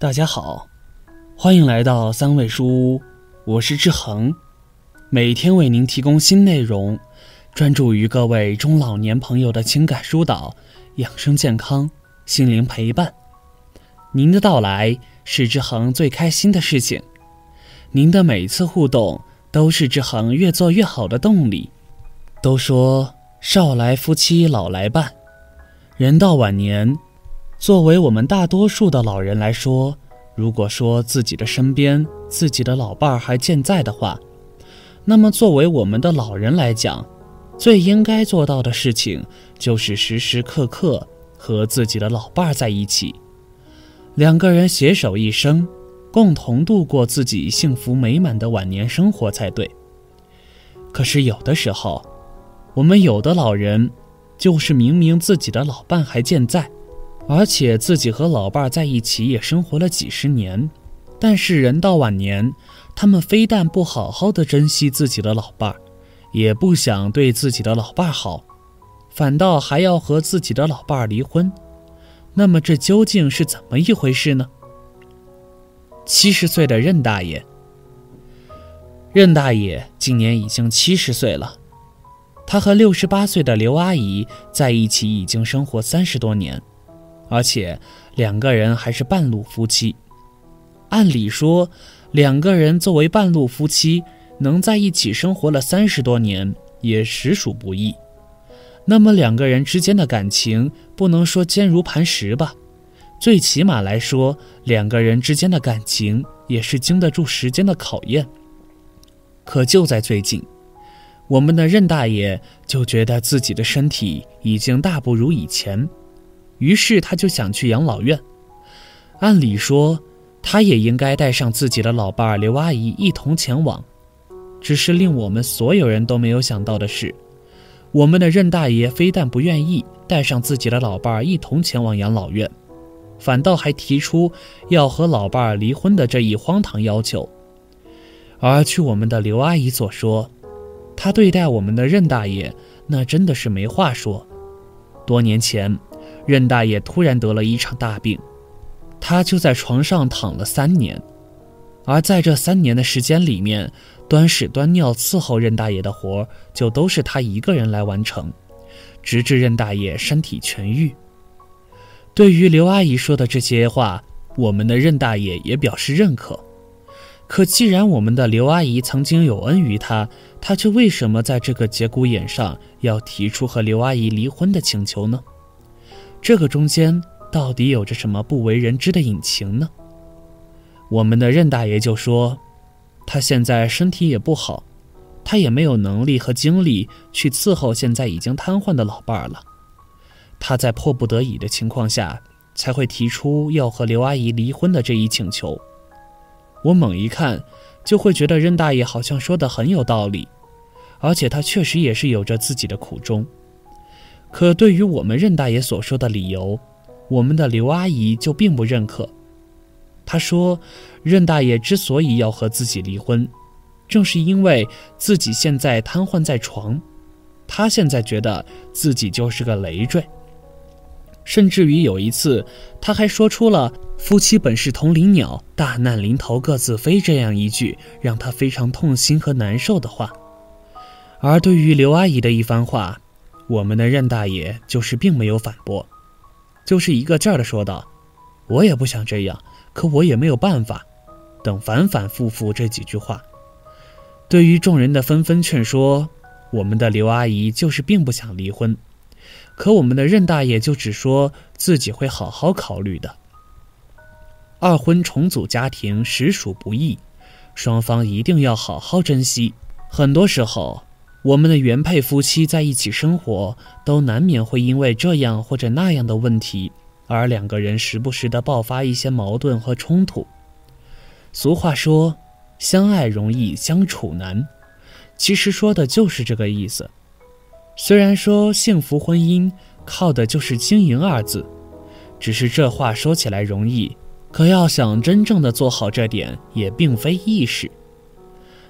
大家好，欢迎来到三味书屋，我是志恒，每天为您提供新内容，专注于各位中老年朋友的情感疏导、养生健康、心灵陪伴。您的到来是志恒最开心的事情，您的每次互动都是志恒越做越好的动力。都说少来夫妻老来伴，人到晚年。作为我们大多数的老人来说，如果说自己的身边自己的老伴儿还健在的话，那么作为我们的老人来讲，最应该做到的事情就是时时刻刻和自己的老伴儿在一起，两个人携手一生，共同度过自己幸福美满的晚年生活才对。可是有的时候，我们有的老人，就是明明自己的老伴还健在。而且自己和老伴儿在一起也生活了几十年，但是人到晚年，他们非但不好好的珍惜自己的老伴儿，也不想对自己的老伴儿好，反倒还要和自己的老伴儿离婚。那么这究竟是怎么一回事呢？七十岁的任大爷，任大爷今年已经七十岁了，他和六十八岁的刘阿姨在一起已经生活三十多年。而且两个人还是半路夫妻，按理说，两个人作为半路夫妻能在一起生活了三十多年也实属不易。那么两个人之间的感情不能说坚如磐石吧，最起码来说，两个人之间的感情也是经得住时间的考验。可就在最近，我们的任大爷就觉得自己的身体已经大不如以前。于是他就想去养老院。按理说，他也应该带上自己的老伴儿刘阿姨一同前往。只是令我们所有人都没有想到的是，我们的任大爷非但不愿意带上自己的老伴儿一同前往养老院，反倒还提出要和老伴儿离婚的这一荒唐要求。而据我们的刘阿姨所说，她对待我们的任大爷那真的是没话说。多年前。任大爷突然得了一场大病，他就在床上躺了三年，而在这三年的时间里面，端屎端尿伺候任大爷的活就都是他一个人来完成，直至任大爷身体痊愈。对于刘阿姨说的这些话，我们的任大爷也表示认可。可既然我们的刘阿姨曾经有恩于他，他却为什么在这个节骨眼上要提出和刘阿姨离婚的请求呢？这个中间到底有着什么不为人知的隐情呢？我们的任大爷就说，他现在身体也不好，他也没有能力和精力去伺候现在已经瘫痪的老伴儿了。他在迫不得已的情况下，才会提出要和刘阿姨离婚的这一请求。我猛一看，就会觉得任大爷好像说的很有道理，而且他确实也是有着自己的苦衷。可对于我们任大爷所说的理由，我们的刘阿姨就并不认可。她说，任大爷之所以要和自己离婚，正是因为自己现在瘫痪在床，他现在觉得自己就是个累赘。甚至于有一次，他还说出了“夫妻本是同林鸟，大难临头各自飞”这样一句让他非常痛心和难受的话。而对于刘阿姨的一番话，我们的任大爷就是并没有反驳，就是一个劲儿的说道：“我也不想这样，可我也没有办法。”等反反复复这几句话，对于众人的纷纷劝说，我们的刘阿姨就是并不想离婚，可我们的任大爷就只说自己会好好考虑的。二婚重组家庭实属不易，双方一定要好好珍惜。很多时候。我们的原配夫妻在一起生活，都难免会因为这样或者那样的问题，而两个人时不时的爆发一些矛盾和冲突。俗话说，相爱容易相处难，其实说的就是这个意思。虽然说幸福婚姻靠的就是经营二字，只是这话说起来容易，可要想真正的做好这点，也并非易事。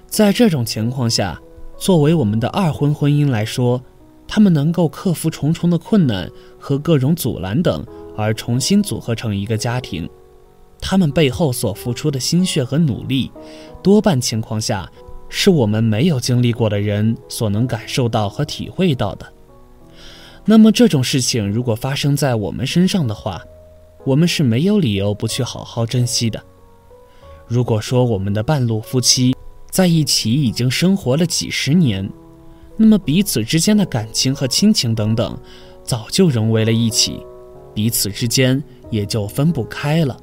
在这种情况下。作为我们的二婚婚姻来说，他们能够克服重重的困难和各种阻拦等，而重新组合成一个家庭，他们背后所付出的心血和努力，多半情况下是我们没有经历过的人所能感受到和体会到的。那么这种事情如果发生在我们身上的话，我们是没有理由不去好好珍惜的。如果说我们的半路夫妻在一起已经生活了几十年，那么彼此之间的感情和亲情等等，早就融为了一起，彼此之间也就分不开了。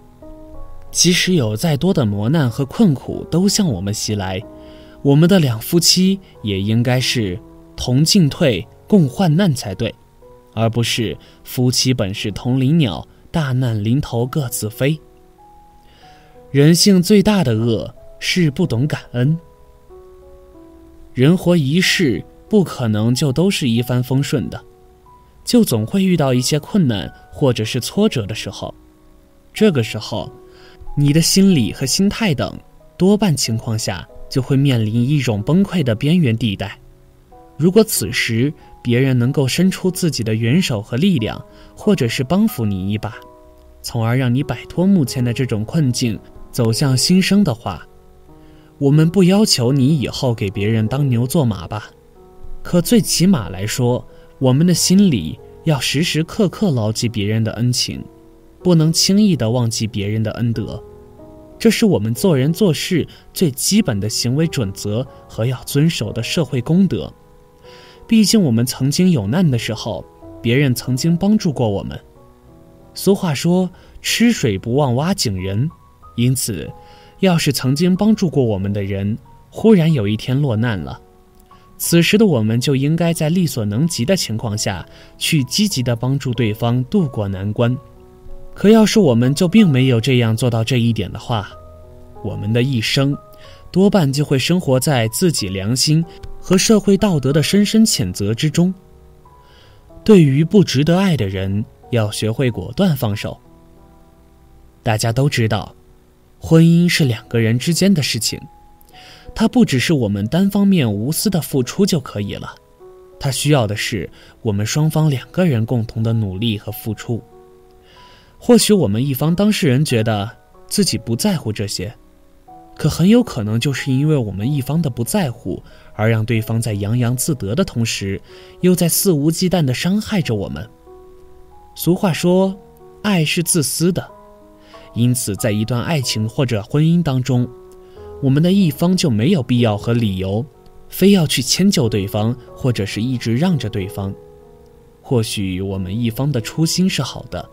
即使有再多的磨难和困苦都向我们袭来，我们的两夫妻也应该是同进退、共患难才对，而不是夫妻本是同林鸟，大难临头各自飞。人性最大的恶是不懂感恩。人活一世，不可能就都是一帆风顺的，就总会遇到一些困难或者是挫折的时候。这个时候，你的心理和心态等，多半情况下就会面临一种崩溃的边缘地带。如果此时别人能够伸出自己的援手和力量，或者是帮扶你一把，从而让你摆脱目前的这种困境，走向新生的话，我们不要求你以后给别人当牛做马吧，可最起码来说，我们的心里要时时刻刻牢记别人的恩情，不能轻易的忘记别人的恩德。这是我们做人做事最基本的行为准则和要遵守的社会公德。毕竟我们曾经有难的时候，别人曾经帮助过我们。俗话说：“吃水不忘挖井人。”因此，要是曾经帮助过我们的人忽然有一天落难了，此时的我们就应该在力所能及的情况下去积极的帮助对方渡过难关。可要是我们就并没有这样做到这一点的话，我们的一生多半就会生活在自己良心和社会道德的深深谴责之中。对于不值得爱的人，要学会果断放手。大家都知道，婚姻是两个人之间的事情，它不只是我们单方面无私的付出就可以了，它需要的是我们双方两个人共同的努力和付出。或许我们一方当事人觉得自己不在乎这些，可很有可能就是因为我们一方的不在乎，而让对方在洋洋自得的同时，又在肆无忌惮地伤害着我们。俗话说，爱是自私的，因此在一段爱情或者婚姻当中，我们的一方就没有必要和理由，非要去迁就对方，或者是一直让着对方。或许我们一方的初心是好的。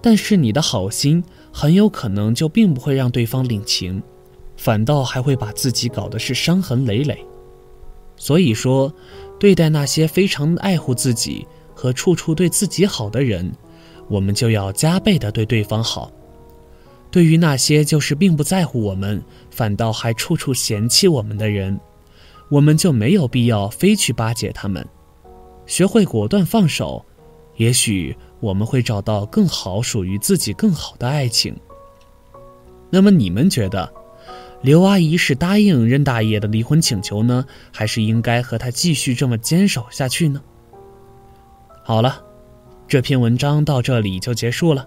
但是你的好心很有可能就并不会让对方领情，反倒还会把自己搞得是伤痕累累。所以说，对待那些非常爱护自己和处处对自己好的人，我们就要加倍的对对方好；对于那些就是并不在乎我们，反倒还处处嫌弃我们的人，我们就没有必要非去巴结他们。学会果断放手，也许。我们会找到更好、属于自己更好的爱情。那么你们觉得，刘阿姨是答应任大爷的离婚请求呢，还是应该和他继续这么坚守下去呢？好了，这篇文章到这里就结束了。